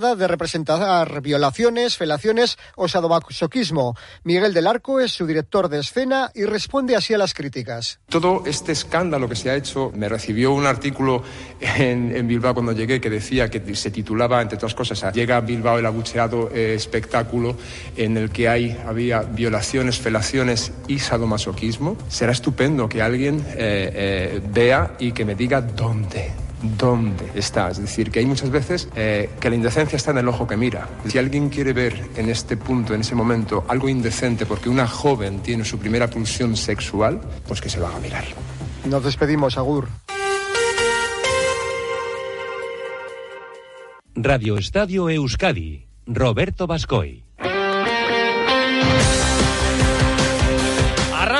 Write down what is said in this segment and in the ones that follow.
de representar violaciones, felaciones o sadomasoquismo. Miguel del Arco es su director de escena y responde así a las críticas. Todo este escándalo que se ha hecho, me recibió un artículo en, Bilbao cuando llegué que decía que se titulaba, entre otras cosas, Llega a Bilbao el abucheado eh, espectáculo en el que hay, había violaciones, felaciones y sadomasoquismo. Será estupendo que alguien eh, eh, vea y que me diga dónde dónde está. Es decir, que hay muchas veces eh, que la indecencia está en el ojo que mira. Si alguien quiere ver en este punto, en ese momento, algo indecente porque una joven tiene su primera pulsión sexual, pues que se lo haga mirar. Nos despedimos, Agur. Radio Estadio Euskadi, Roberto Bascoy.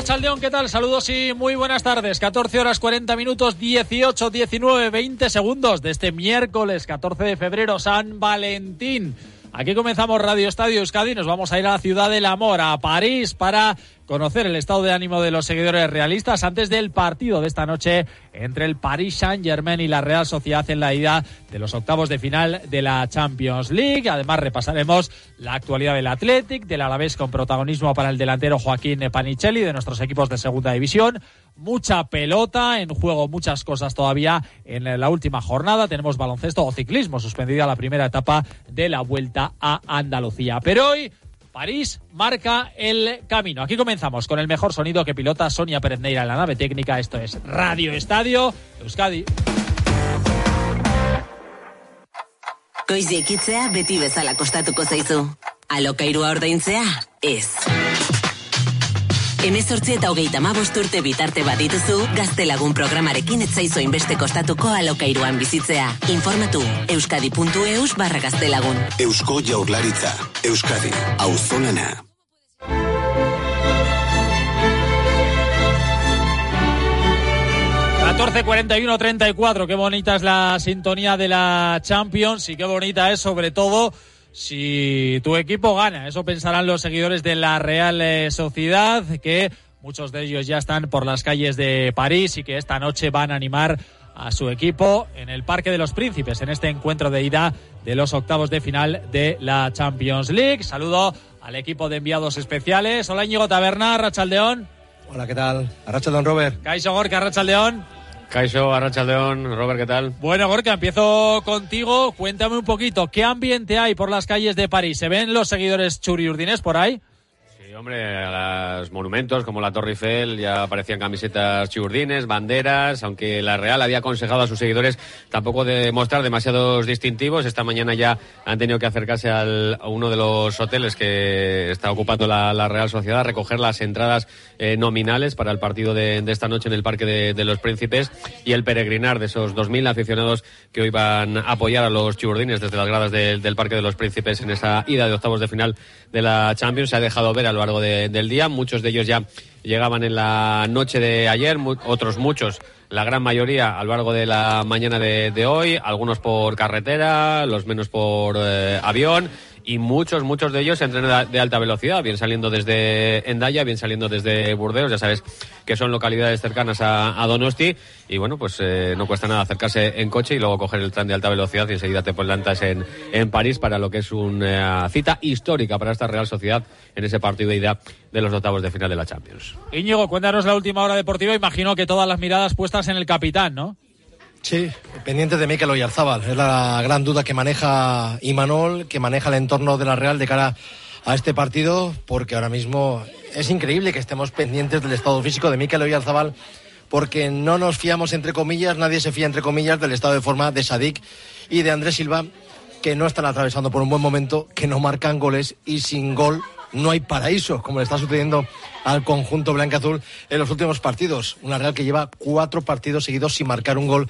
Chaldeón, ¿qué tal? Saludos y muy buenas tardes. 14 horas 40 minutos, 18, 19, 20 segundos de este miércoles 14 de febrero, San Valentín. Aquí comenzamos Radio Estadio Euskadi. Nos vamos a ir a la ciudad del amor, a París, para conocer el estado de ánimo de los seguidores realistas antes del partido de esta noche entre el Paris Saint-Germain y la Real Sociedad en la ida de los octavos de final de la Champions League. Además, repasaremos la actualidad del Athletic, del Alavés con protagonismo para el delantero Joaquín Panicelli de nuestros equipos de segunda división. Mucha pelota en juego, muchas cosas todavía en la última jornada. Tenemos baloncesto o ciclismo, suspendida la primera etapa de la vuelta a Andalucía. Pero hoy París marca el camino. Aquí comenzamos con el mejor sonido que pilota Sonia Pérez en la nave técnica. Esto es Radio Estadio Euskadi. Emezortzi eta hogeita mabost urte bitarte badituzu, gaztelagun programarekin etzaizo inbeste kostatuko alokairuan bizitzea. Informatu, euskadi.eus barra gaztelagun. Eusko jaurlaritza, Euskadi, auzolana. ...14-41-34, qué bonita es la sintonía de la Champions y qué bonita es sobre todo si tu equipo gana. Eso pensarán los seguidores de la Real eh, Sociedad, que muchos de ellos ya están por las calles de París y que esta noche van a animar a su equipo en el Parque de los Príncipes, en este encuentro de ida de los octavos de final de la Champions League. Saludo al equipo de enviados especiales. Hola Íñigo Taberna, Rachaldeón. Hola, ¿qué tal? Arrachaldeón Robert. Caixo Gorka, Rachaldeón. Caixo, León, Robert, ¿qué tal? Bueno, Gorka, empiezo contigo. Cuéntame un poquito, ¿qué ambiente hay por las calles de París? ¿Se ven los seguidores churiurdines por ahí? Hombre, a los monumentos como la Torre Eiffel ya aparecían camisetas chiurdines, banderas, aunque la Real había aconsejado a sus seguidores tampoco de mostrar demasiados distintivos. Esta mañana ya han tenido que acercarse al, a uno de los hoteles que está ocupando la, Real Sociedad, recoger las entradas eh, nominales para el partido de, esta noche en el Parque de, los Príncipes y el peregrinar de esos 2.000 aficionados que hoy van a apoyar a los chiurdines desde las gradas del Parque de los Príncipes en esa ida de octavos de final de la Champions. Se ha dejado ver a lo largo del día. Muchos de ellos ya llegaban en la noche de ayer, otros muchos, la gran mayoría a lo largo de la mañana de, hoy, algunos por carretera, los menos por eh, avión y muchos, muchos de ellos en tren de alta velocidad, bien saliendo desde Endaya, bien saliendo desde Burdeos, ya sabes que son localidades cercanas a, Donosti y bueno, pues eh, no cuesta nada acercarse en coche y luego coger el tren de alta velocidad y enseguida te plantas en, en París para lo que es una cita histórica para esta Real Sociedad en ese partido de ida de los octavos de final de la Champions. Íñigo, cuéntanos la última hora deportiva, imagino que todas las miradas puestas en el capitán, ¿no? Sí, pendiente de Mikel Oyarzábal. Es la gran duda que maneja Imanol, que maneja el entorno de la Real de cara a este partido, porque ahora mismo es increíble que estemos pendientes del estado físico de Mikel Oyarzábal, porque no nos fiamos, entre comillas, nadie se fía, entre comillas, del estado de forma de Sadik y de Andrés Silva, que no están atravesando por un buen momento, que no marcan goles y sin gol no hay paraíso, como le está sucediendo al conjunto blanca-azul en los últimos partidos. Una Real que lleva cuatro partidos seguidos sin marcar un gol.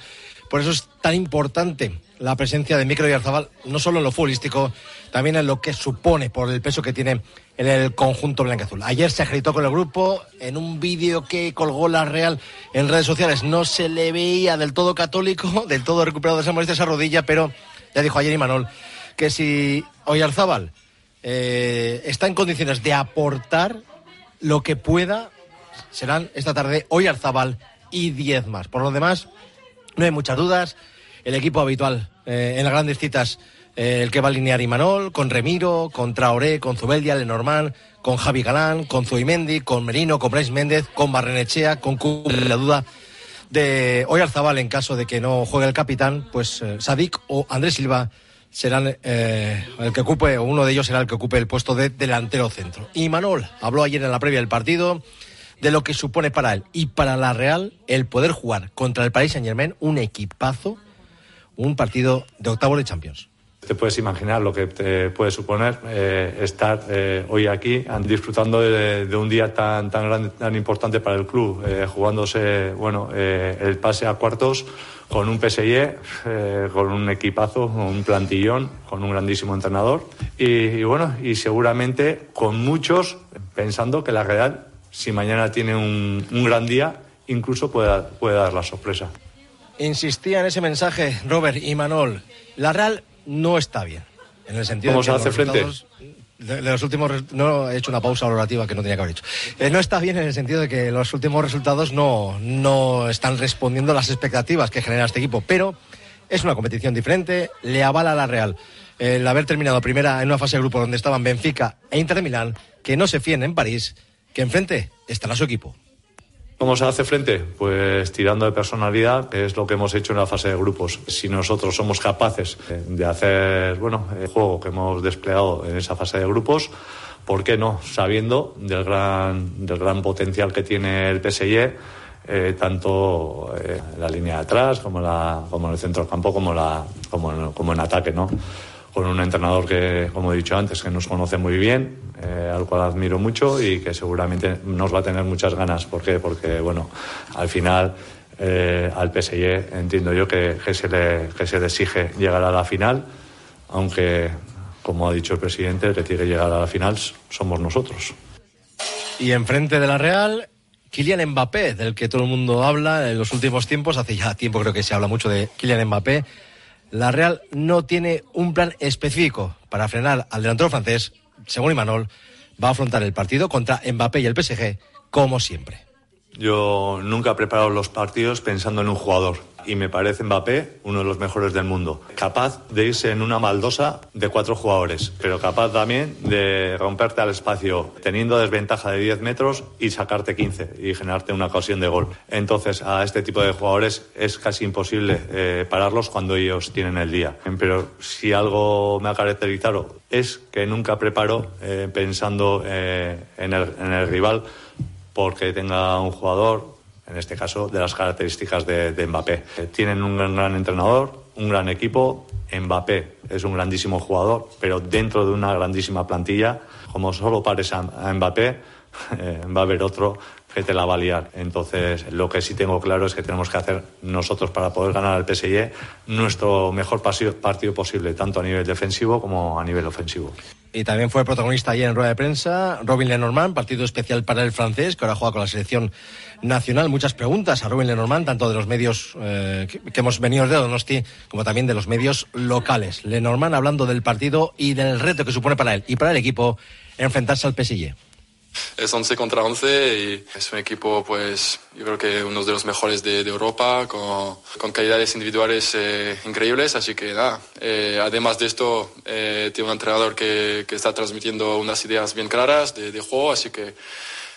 Por eso es tan importante la presencia de Micro y Arzabal, no solo en lo futbolístico, también en lo que supone por el peso que tiene en el conjunto blanca-azul. Ayer se agitó con el grupo en un vídeo que colgó la Real en redes sociales. No se le veía del todo católico, del todo recuperado de esa molestia, esa rodilla, pero ya dijo ayer Imanol que si Oyarzábal eh, está en condiciones de aportar lo que pueda, serán esta tarde hoy Arzabal y 10 más. Por lo demás, no hay muchas dudas. El equipo habitual eh, en las grandes citas eh, el que va a alinear Imanol, con Remiro, con Traoré, con Zubeldia, Lenormand, con Javi Galán, con Zuimendi, con Merino, con Brais Méndez, con Barrenechea, con la duda de Oyarzabal en caso de que no juegue el capitán, pues Sadik o Andrés Silva serán eh, el que ocupe, o uno de ellos será el que ocupe el puesto de delantero centro. Y Manol habló ayer en la previa del partido de lo que supone para él y para la Real el poder jugar contra el Paris Saint Germain un equipazo, un partido de octavo de Champions. Te puedes imaginar lo que te puede suponer eh, estar eh, hoy aquí disfrutando de, un día tan tan grande, tan importante para el club, eh, jugándose bueno el pase a cuartos con un PSG, con un equipazo, un plantillón, con un grandísimo entrenador y, bueno y seguramente con muchos pensando que la Real si mañana tiene un, un gran día incluso puede, puede dar la sorpresa. Insistía en ese mensaje Robert y Manol. La Real no está bien. En el sentido ¿Cómo se hace frente? De, los últimos no he hecho una pausa valorativa que no tenía que haber hecho. Eh, no está bien en el sentido de que los últimos resultados no, no están respondiendo a las expectativas que genera este equipo, pero es una competición diferente, le avala a la Real el haber terminado primera en una fase de grupo donde estaban Benfica e Inter de Milán, que no se fíen en París, que enfrente estará su equipo. ¿Cómo se hace frente? Pues tirando de personalidad, que es lo que hemos hecho en la fase de grupos. Si nosotros somos capaces de hacer, bueno, el juego que hemos desplegado en esa fase de grupos, ¿por qué no? Sabiendo del gran, del gran potencial que tiene el PSG, eh, tanto eh, en la línea de atrás como, la, como en el centro del campo, como, la, como, como en ataque, ¿no? Con un entrenador que, como he dicho antes, que nos conoce muy bien, eh, al cual admiro mucho y que seguramente nos va a tener muchas ganas. ¿Por qué? Porque, bueno, al final eh, al PSG entiendo yo que, se le, que se le exige llegar a la final, aunque, como ha dicho el presidente, el que tiene que llegar a la final somos nosotros. Y enfrente de la Real, Kylian Mbappé, del que todo el mundo habla en los últimos tiempos, hace ya tiempo creo que se habla mucho de Kylian Mbappé. La Real no tiene un plan específico para frenar al delantero francés según Imanol, va a afrontar el partido contra Mbappé y el PSG como siempre. Yo nunca he preparado los partidos pensando en un jugador y me parece Mbappé uno de los mejores del mundo. Capaz de irse en una maldosa de cuatro jugadores, pero capaz también de romperte al espacio teniendo desventaja de 10 metros y sacarte 15 y generarte una ocasión de gol. Entonces a este tipo de jugadores es casi imposible eh, pararlos cuando ellos tienen el día. Pero si algo me ha caracterizado es que nunca preparo eh, pensando eh, en, el, en el rival porque tenga un jugador, en este caso, de las características de, Mbappé. Eh, tienen un gran, entrenador, un gran equipo. Mbappé es un grandísimo jugador, pero dentro de una grandísima plantilla, como solo pares a, Mbappé, eh, va a haber otro que te la va a liar. Entonces, lo que sí tengo claro es que tenemos que hacer nosotros para poder ganar al PSG nuestro mejor partido posible, tanto a nivel defensivo como a nivel ofensivo. Y también fue protagonista ayer en rueda de prensa Robin Lenormand, partido especial para el francés, que ahora juega con la selección nacional. Muchas preguntas a Robin Lenormand, tanto de los medios eh, que, hemos venido de Donosti, como también de los medios locales. Lenormand hablando del partido y del reto que supone para él y para el equipo enfrentarse al PSG es 11 contra 11 y es un equipo, pues, yo creo que uno de los mejores de, Europa, con, con, calidades individuales eh, increíbles. Así que nada, eh, además de esto, eh, tiene un entrenador que, que, está transmitiendo unas ideas bien claras de, de, juego, así que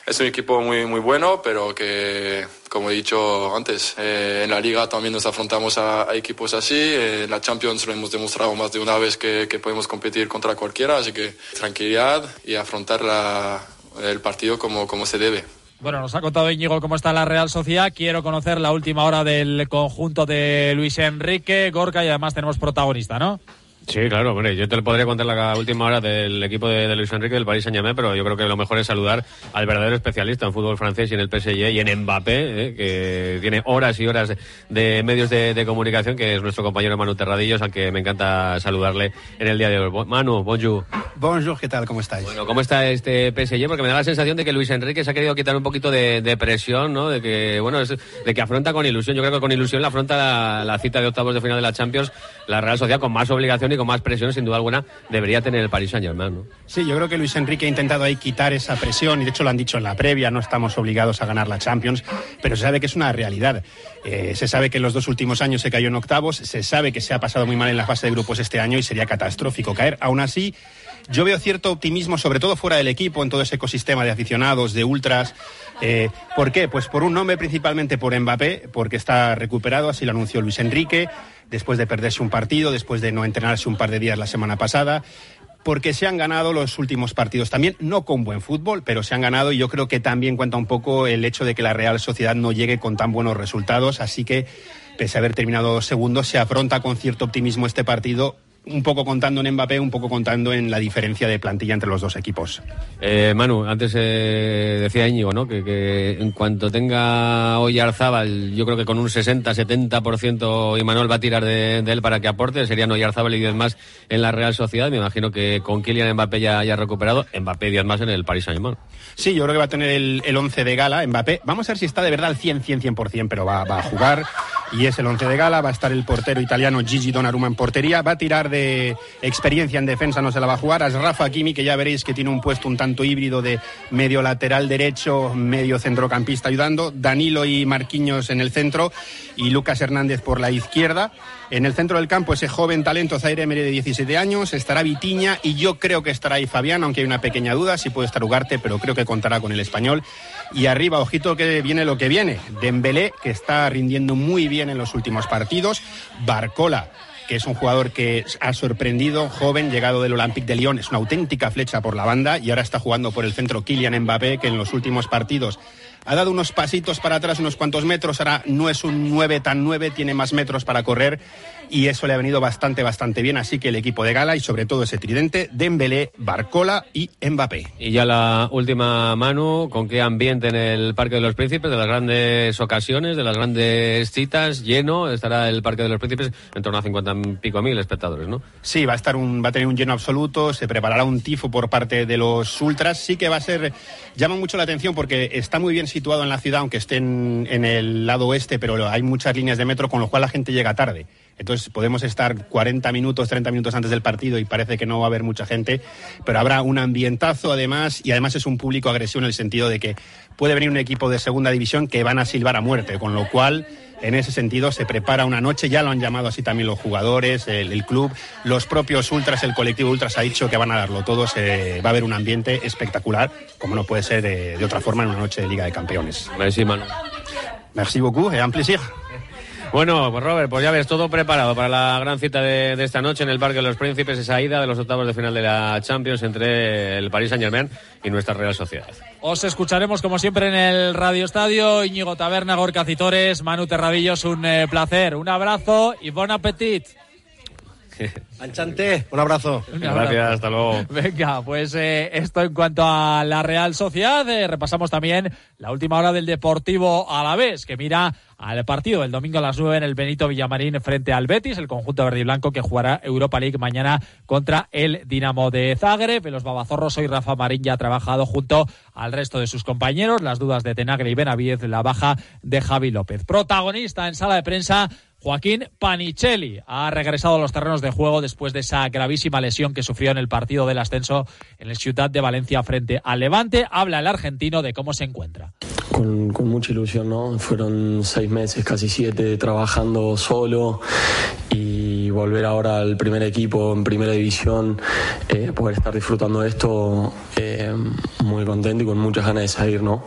es un equipo muy, muy bueno, pero que, como he dicho antes, en la liga también nos afrontamos a, a, equipos así. En la Champions lo hemos demostrado más de una vez que, que podemos competir contra cualquiera, así que tranquilidad y afrontar la el partido como, como se debe. Bueno, nos ha contado Íñigo cómo está la Real Sociedad. Quiero conocer la última hora del conjunto de Luis Enrique, Gorka, y además tenemos protagonista, ¿no? Sí, claro, hombre, yo te lo podría contar la última hora del equipo de, Luis Enrique del Paris Saint-Germain, pero yo creo que lo mejor es saludar al verdadero especialista en fútbol francés y en el PSG y en Mbappé, eh, que tiene horas y horas de medios de, comunicación, que es nuestro compañero Manu Terradillos, al que me encanta saludarle en el día de hoy. Manu, bonjour. Bonjour, ¿qué tal? ¿Cómo estáis? Bueno, ¿cómo está este PSG? Porque me da la sensación de que Luis Enrique se ha querido quitar un poquito de, presión, ¿no? De que, bueno, de que afronta con ilusión. Yo creo que con ilusión la afronta la, la cita de octavos de final de la Champions la Real Sociedad con más obligación con más presión, sin duda alguna, debería tener el Paris Saint-Germain. ¿no? Sí, yo creo que Luis Enrique ha intentado ahí quitar esa presión y de hecho lo han dicho en la previa, no estamos obligados a ganar la Champions, pero se sabe que es una realidad. Eh, se sabe que en los dos últimos años se cayó en octavos, se sabe que se ha pasado muy mal en la fase de grupos este año y sería catastrófico caer. Aún así, yo veo cierto optimismo, sobre todo fuera del equipo, en todo ese ecosistema de aficionados, de ultras. Eh, ¿Por qué? Pues por un nombre principalmente por Mbappé, porque está recuperado, así lo anunció Luis Enrique, después de perderse un partido, después de no entrenarse un par de días la semana pasada porque se han ganado los últimos partidos. También, no con buen fútbol, pero se han ganado y yo creo que también cuenta un poco el hecho de que la Real Sociedad no llegue con tan buenos resultados, así que pese a haber terminado segundo, se afronta con cierto optimismo este partido un poco contando en Mbappé, un poco contando en la diferencia de plantilla entre los dos equipos. Eh, Manu, antes eh, decía Íñigo, ¿no? Que, en cuanto tenga hoy Arzábal, yo creo que con un 60-70% Imanol va a tirar de, él para que aporte, serían Oyarzábal y 10 más en la Real Sociedad. Me imagino que con Kylian Mbappé ya haya recuperado, Mbappé 10 más en el Paris Saint-Germain. Sí, yo creo que va a tener el, el 11 de gala, Mbappé. Vamos a ver si está de verdad al 100, 100, 100%, pero va, va a jugar y es el 11 de gala. Va a estar el portero italiano Gigi Donnarumma en portería. Va a tirar de experiencia en defensa, no se la va a jugar. Es Rafa Kimi, que ya veréis que tiene un puesto un tanto híbrido de medio lateral derecho, medio centrocampista ayudando. Danilo y Marquinhos en el centro y Lucas Hernández por la izquierda. En el centro del campo, ese joven talento Zaire Emery de 17 años, estará Vitiña y yo creo que estará ahí Fabián, aunque hay una pequeña duda si puede estar Ugarte, pero creo que contará con el español. Y arriba, ojito que viene lo que viene. Dembélé, que está rindiendo muy bien en los últimos partidos. Barcola, que es un jugador que ha sorprendido, joven, llegado del Olympique de Lyon, es una auténtica flecha por la banda y ahora está jugando por el centro Kylian Mbappé, que en los últimos partidos ha dado unos pasitos para atrás, unos cuantos metros, ahora no es un 9 tan 9, tiene más metros para correr y eso le ha venido bastante, bastante bien. Así que el equipo de gala y sobre todo ese tridente, Dembélé, Barcola y Mbappé. Y ya la última, Manu, ¿con qué ambiente en el Parque de los Príncipes? De las grandes ocasiones, de las grandes citas, lleno, estará el Parque de los Príncipes en torno a 50 y pico mil espectadores, ¿no? Sí, va a, estar un, va a tener un lleno absoluto, se preparará un tifo por parte de los ultras. Sí que va a ser, llama mucho la atención porque está muy bien situado en la ciudad, aunque esté en, en el lado oeste, pero hay muchas líneas de metro, con lo cual la gente llega tarde. Entonces podemos estar 40 minutos, 30 minutos antes del partido y parece que no va a haber mucha gente, pero habrá un ambientazo además y además es un público agresivo en el sentido de que puede venir un equipo de segunda división que van a silbar a muerte, con lo cual en ese sentido se prepara una noche, ya lo han llamado así también los jugadores, el, club, los propios ultras, el colectivo ultras ha dicho que van a darlo todo, se, va a haber un ambiente espectacular, como no puede ser de, otra forma en una noche de Liga de Campeones. Merci, Manu. Merci beaucoup et un plaisir. Bueno, pues Robert, pues ya ves, todo preparado para la gran cita de, esta noche en el Parque de los Príncipes, esa ida de los octavos de final de la Champions entre el Paris Saint Germain y nuestra Real Sociedad. Os escucharemos como siempre en el Radio Estadio. Íñigo Taberna, Gorka Citores, Manu Terradillos, un eh, placer, un abrazo y bon appetit. Anchante, un abrazo. Gracias, hasta luego. Venga, pues eh, esto en cuanto a la Real Sociedad. Eh, repasamos también la última hora del Deportivo a la vez, que mira al partido el domingo a las 9 en el Benito Villamarín frente al Betis, el conjunto verde y blanco que jugará Europa League mañana contra el Dinamo de Zagreb. Los babazorros hoy Rafa Marín ya ha trabajado junto al resto de sus compañeros. Las dudas de Tenagre y Benavides, la baja de Javi López. Protagonista en sala de prensa Joaquín Panicelli ha regresado a los terrenos de juego después de esa gravísima lesión que sufrió en el partido del ascenso en el Ciudad de Valencia frente al Levante. Habla el argentino de cómo se encuentra. Con, mucha ilusión, ¿no? Fueron seis meses, casi siete, trabajando solo y volver ahora al primer equipo en primera división, eh, poder estar disfrutando de esto, eh, muy contento y con muchas ganas de salir, ¿no?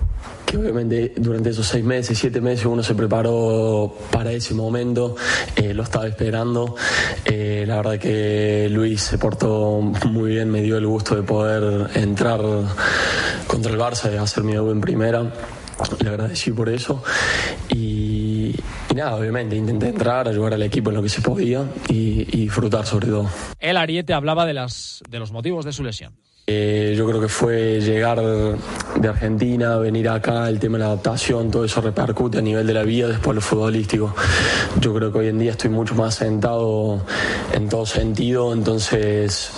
Que obviamente durante esos seis meses, siete meses uno se preparó para ese momento, eh, lo estaba esperando. Eh, la verdad que Luis se portó muy bien, me dio el gusto de poder entrar contra el Barça y hacer mi debut en primera. Le agradecí por eso y, nada, obviamente intenté entrar, ayudar al equipo en lo que se podía y, y disfrutar sobre todo. El Ariete hablaba de, las, de los motivos de su lesión. Eh, yo creo que fue llegar de Argentina, venir acá, el tema de la adaptación, todo eso repercute a nivel de la vida, después lo futbolístico. Yo creo que hoy en día estoy mucho más sentado en todo sentido, entonces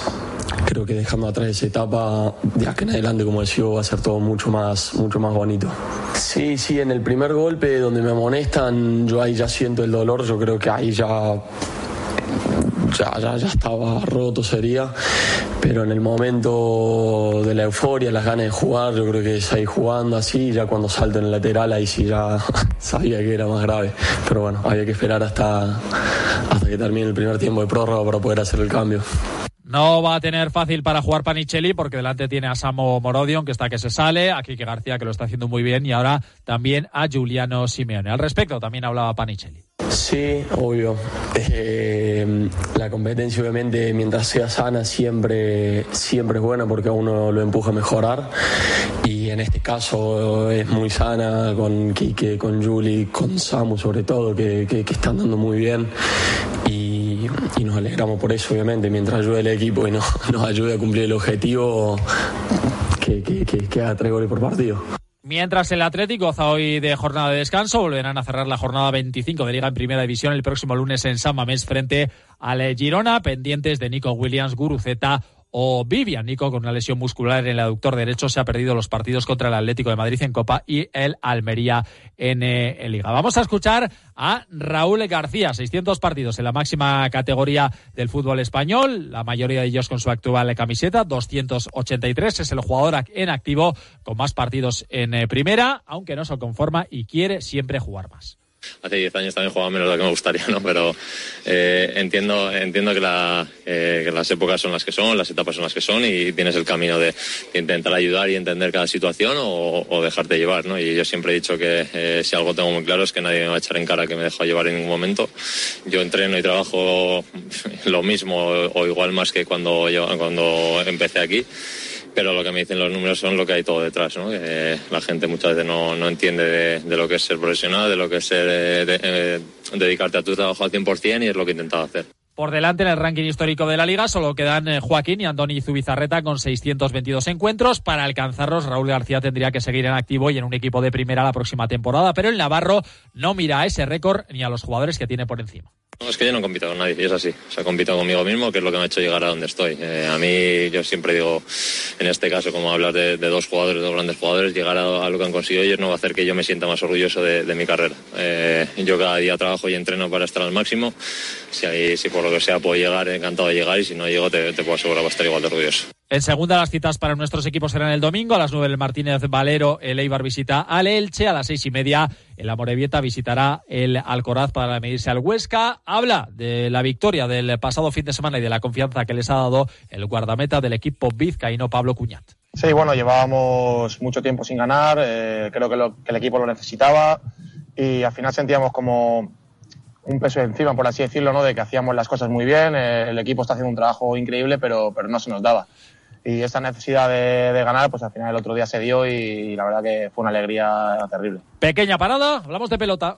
creo que dejando atrás esa etapa, de acá en adelante, como decía, va a ser todo mucho más, mucho más bonito. Sí, sí, en el primer golpe donde me amonestan, yo ahí ya siento el dolor, yo creo que ahí ya sea, ya, ya estaba roto sería, pero en el momento de la euforia, las ganas de jugar, yo creo que seguí jugando así, ya cuando salto en el lateral ahí sí ya sabía que era más grave, pero bueno, había que esperar hasta, hasta que termine el primer tiempo de prórroga para poder hacer el cambio. No va a tener fácil para jugar Panicelli porque delante tiene a Samo Morodion, que está que se sale, a Kike García, que lo está haciendo muy bien, y ahora también a Giuliano Simeone. Al respecto, también hablaba Panicelli. Sí, obvio. Eh, la competencia, obviamente, mientras sea sana, siempre, siempre es buena porque a uno lo empuja a mejorar. Y en este caso es muy sana con Kike, con Juli, con Samu, sobre todo, que, que, que están dando muy bien. Y, nos alegramos por eso, obviamente, mientras ayude el equipo y no, nos ayude a cumplir el objetivo que, que, que, que haga tres goles por partido. Mientras el Atlético goza hoy de jornada de descanso, volverán a cerrar la jornada 25 de Liga en Primera División el próximo lunes en San Mamés frente al Girona, pendientes de Nico Williams, Guruceta o Vivian. Nico, con una lesión muscular en el aductor derecho, se ha perdido los partidos contra el Atlético de Madrid en Copa y el Almería en, eh, Liga. Vamos a escuchar a Raúl García, 600 partidos en la máxima categoría del fútbol español, la mayoría de ellos con su actual camiseta, 283. Es el jugador en activo con más partidos en eh, primera, aunque no se conforma y quiere siempre jugar más hace 10 años también jugaba menos de lo que me gustaría, ¿no? Pero eh, entiendo, entiendo que, la, eh, las épocas son las que son, las etapas son las que son y tienes el camino de, intentar ayudar y entender cada situación o, o, dejarte llevar, ¿no? Y yo siempre he dicho que eh, si algo tengo muy claro es que nadie me va a echar en cara que me dejo llevar en ningún momento. Yo entreno y trabajo lo mismo o igual más que cuando, yo, cuando empecé aquí pero lo que me dicen los números son lo que hay todo detrás, ¿no? La gente muchas veces no, no entiende de, lo que es ser profesional, de lo que es ser, de, de, dedicarte a tu trabajo al 100% y es lo que he intentado hacer. Por delante en el ranking histórico de la liga solo quedan eh, Joaquín y Andoni Zubizarreta con 622 encuentros. Para alcanzarlos, Raúl García tendría que seguir en activo y en un equipo de primera la próxima temporada, pero el Navarro no mira a ese récord ni a los jugadores que tiene por encima. Es que yo no compito con nadie, y es así. O sea, compito conmigo mismo, que es lo que me ha hecho llegar a donde estoy. Eh, a mí, yo siempre digo, en este caso, como hablar de, dos jugadores, dos grandes jugadores, llegar a, lo que han conseguido ellos no va a hacer que yo me sienta más orgulloso de, de mi carrera. Eh, yo cada día trabajo y entreno para estar al máximo. Si, hay, si por lo que sea puedo llegar, encantado de llegar, y si no llego, te, te puedo asegurar, va a estar igual de orgulloso. En segunda, las citas para nuestros equipos serán el domingo. A las nueve el Martínez Valero, el Eibar visita al Elche. A las seis y media el Amorebieta visitará el Alcoraz para medirse al Huesca. Habla de la victoria del pasado fin de semana y de la confianza que les ha dado el guardameta del equipo vizcaíno Pablo Cuñat. Sí, bueno, llevábamos mucho tiempo sin ganar. Eh, creo que, lo, que el equipo lo necesitaba y al final sentíamos como un peso encima, por así decirlo, ¿no? de que hacíamos las cosas muy bien. Eh, el equipo está haciendo un trabajo increíble, pero, pero no se nos daba y esa necesidad de, de, ganar, pues al final el otro día se dio y, y, la verdad que fue una alegría terrible. Pequeña parada, hablamos de pelota.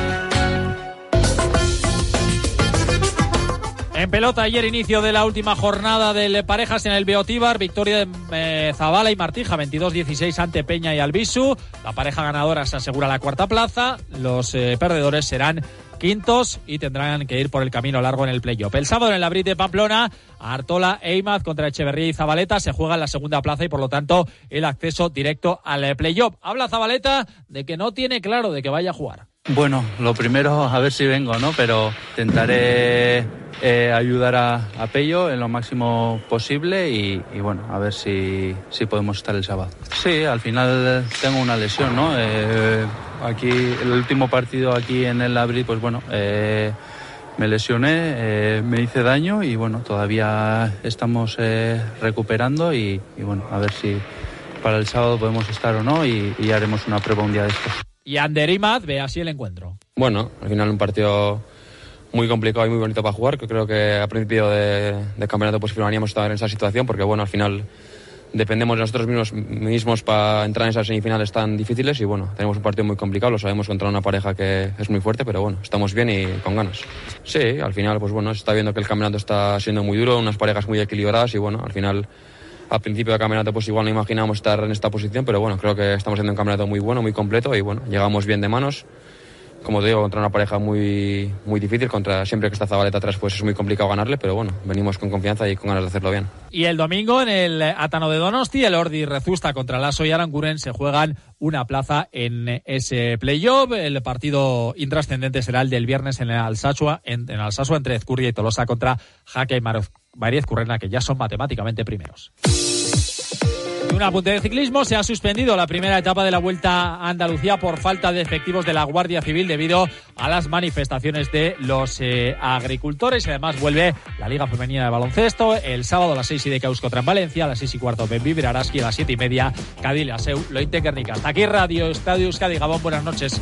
En pelota, ayer inicio de la última jornada del Parejas en el Beotíbar, victoria de eh, Zabala y Martija, 22-16 ante Peña y Albisu. La pareja ganadora se asegura la cuarta plaza, los eh, perdedores serán quintos y tendrán que ir por el camino largo en el playoff. El sábado en el Abril de Pamplona, Artola e Imaz contra Echeverría y Zabaleta se juega en la segunda plaza y por lo tanto el acceso directo al playoff. Habla Zabaleta de que no tiene claro de que vaya a jugar. Bueno, lo primero a ver si vengo, ¿no? Pero intentaré eh, ayudar a, Pello en lo máximo posible y, bueno, a ver si, si podemos estar el sábado. Sí, al final tengo una lesión, ¿no? Eh, aquí, el último partido aquí en el Abril, pues bueno, eh, me lesioné, me hice daño y bueno, todavía estamos recuperando y, y, bueno, a ver si para el sábado podemos estar o no y, y haremos una prueba un día de estos. Y Ander ve así el encuentro. Bueno, al final un partido muy complicado y muy bonito para jugar, que creo que a principio de, de campeonato pues firmaríamos estar en esa situación, porque bueno, al final dependemos de nosotros mismos, mismos para entrar en esas semifinales tan difíciles y bueno, tenemos un partido muy complicado, lo sabemos contra una pareja que es muy fuerte, pero bueno, estamos bien y con ganas. Sí, al final pues bueno, se está viendo que el campeonato está siendo muy duro, unas parejas muy equilibradas y bueno, al final al principio del campeonato pues igual no imaginábamos estar en esta posición, pero bueno, creo que estamos haciendo un campeonato muy bueno, muy completo y bueno, llegamos bien de manos como te digo, contra una pareja muy, muy difícil, contra siempre que está Zabaleta atrás, pues es muy complicado ganarle, pero bueno, venimos con confianza y con ganas de hacerlo bien. Y el domingo en el Atano de Donosti, el Ordi Rezusta contra Lasso y Aranguren se juegan una plaza en ese playoff. El partido intrascendente será el del viernes en el Alsasua, en, entre Ezcurria y Tolosa contra Jaque y Mariez Currena, que ya son matemáticamente primeros. Un apunte de ciclismo, se ha suspendido la primera etapa de la Vuelta a Andalucía por falta de efectivos de la Guardia Civil debido a las manifestaciones de los eh, agricultores. Además vuelve la Liga Femenina de Baloncesto el sábado a las 6 y de Caus contra en Valencia, a las 6 y cuarto Benvibre Araski, a las 7 y media Cadil Aseu, Lointe. Hasta aquí Radio Estadio Euskadi Gabón, buenas noches.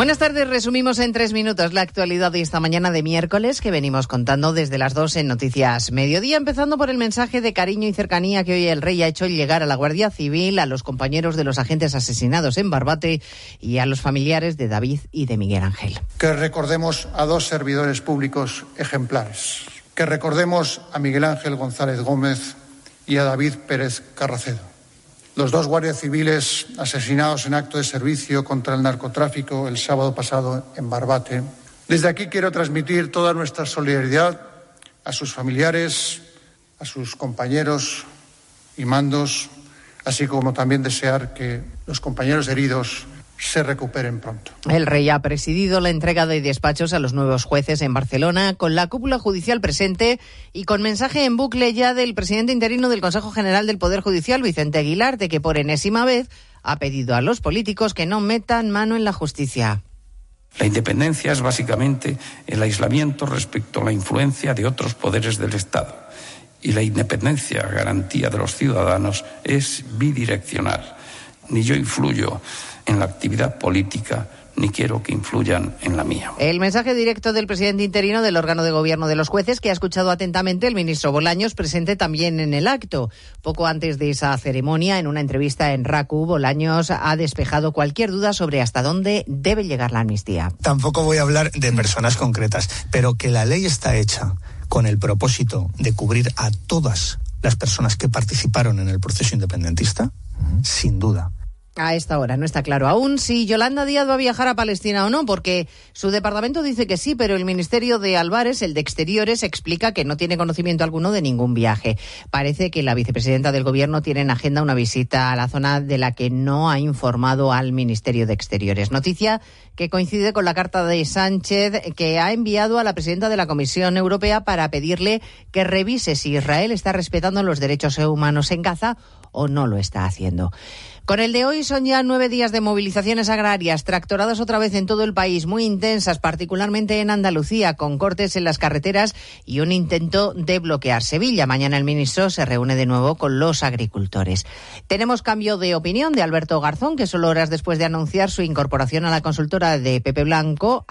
Buenas tardes, resumimos en tres minutos la actualidad de esta mañana de miércoles que venimos contando desde las dos en Noticias Mediodía, empezando por el mensaje de cariño y cercanía que hoy el rey ha hecho llegar a la Guardia Civil, a los compañeros de los agentes asesinados en Barbate y a los familiares de David y de Miguel Ángel. Que recordemos a dos servidores públicos ejemplares. Que recordemos a Miguel Ángel González Gómez y a David Pérez Carracedo los dos guardias civiles asesinados en acto de servicio contra el narcotráfico el sábado pasado en Barbate. Desde aquí quiero transmitir toda nuestra solidaridad a sus familiares, a sus compañeros y mandos, así como también desear que los compañeros heridos se recuperen pronto. El rey ha presidido la entrega de despachos a los nuevos jueces en Barcelona, con la cúpula judicial presente y con mensaje en bucle ya del presidente interino del Consejo General del Poder Judicial, Vicente Aguilar, de que por enésima vez ha pedido a los políticos que no metan mano en la justicia. La independencia es básicamente el aislamiento respecto a la influencia de otros poderes del Estado. Y la independencia, garantía de los ciudadanos, es bidireccional. Ni yo influyo en la actividad política ni quiero que influyan en la mía. El mensaje directo del presidente interino del órgano de gobierno de los jueces, que ha escuchado atentamente el ministro Bolaños, presente también en el acto. Poco antes de esa ceremonia, en una entrevista en RACU, Bolaños ha despejado cualquier duda sobre hasta dónde debe llegar la amnistía. Tampoco voy a hablar de personas concretas, pero que la ley está hecha con el propósito de cubrir a todas las personas que participaron en el proceso independentista, sin duda a esta hora. No está claro aún si Yolanda Díaz va a viajar a Palestina o no, porque su departamento dice que sí, pero el Ministerio de Álvarez, el de Exteriores, explica que no tiene conocimiento alguno de ningún viaje. Parece que la vicepresidenta del Gobierno tiene en agenda una visita a la zona de la que no ha informado al Ministerio de Exteriores. Noticia que coincide con la carta de Sánchez que ha enviado a la presidenta de la Comisión Europea para pedirle que revise si Israel está respetando los derechos humanos en Gaza o no lo está haciendo. Con el de hoy son ya nueve días de movilizaciones agrarias, tractoradas otra vez en todo el país, muy intensas, particularmente en Andalucía, con cortes en las carreteras y un intento de bloquear Sevilla. Mañana el ministro se reúne de nuevo con los agricultores. Tenemos cambio de opinión de Alberto Garzón, que solo horas después de anunciar su incorporación a la consultora de Pepe Blanco,